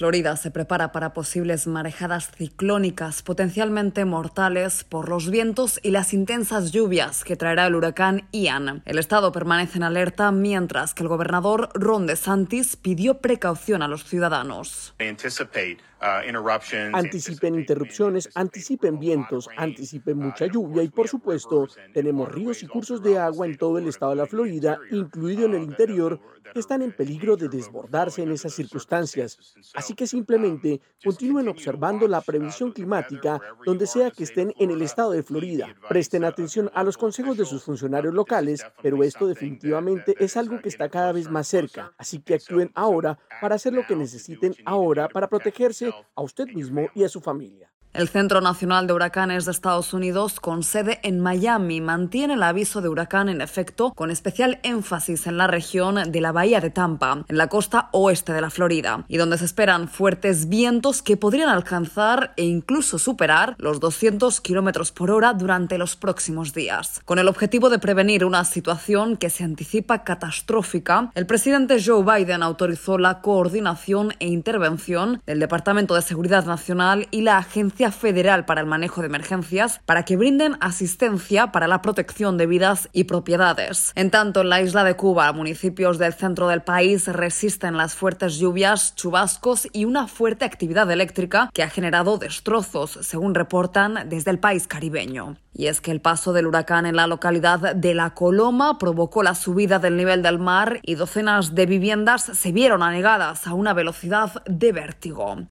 Florida se prepara para posibles marejadas ciclónicas potencialmente mortales por los vientos y las intensas lluvias que traerá el huracán Ian. El estado permanece en alerta mientras que el gobernador Ron DeSantis pidió precaución a los ciudadanos. Anticipen interrupciones, anticipen vientos, anticipen mucha lluvia y por supuesto tenemos ríos y cursos de agua en todo el estado de la Florida, incluido en el interior, que están en peligro de desbordarse en esas circunstancias. Así que simplemente continúen observando la previsión climática donde sea que estén en el estado de Florida. Presten atención a los consejos de sus funcionarios locales, pero esto definitivamente es algo que está cada vez más cerca. Así que actúen ahora para hacer lo que necesiten ahora para protegerse a usted mismo y a su familia. El Centro Nacional de Huracanes de Estados Unidos, con sede en Miami, mantiene el aviso de huracán en efecto, con especial énfasis en la región de la Bahía de Tampa, en la costa oeste de la Florida, y donde se esperan fuertes vientos que podrían alcanzar e incluso superar los 200 kilómetros por hora durante los próximos días. Con el objetivo de prevenir una situación que se anticipa catastrófica, el presidente Joe Biden autorizó la coordinación e intervención del Departamento de Seguridad Nacional y la Federal para el Manejo de Emergencias para que brinden asistencia para la protección de vidas y propiedades. En tanto, en la isla de Cuba, municipios del centro del país resisten las fuertes lluvias, chubascos y una fuerte actividad eléctrica que ha generado destrozos, según reportan desde el país caribeño. Y es que el paso del huracán en la localidad de La Coloma provocó la subida del nivel del mar y docenas de viviendas se vieron anegadas a una velocidad de vértigo.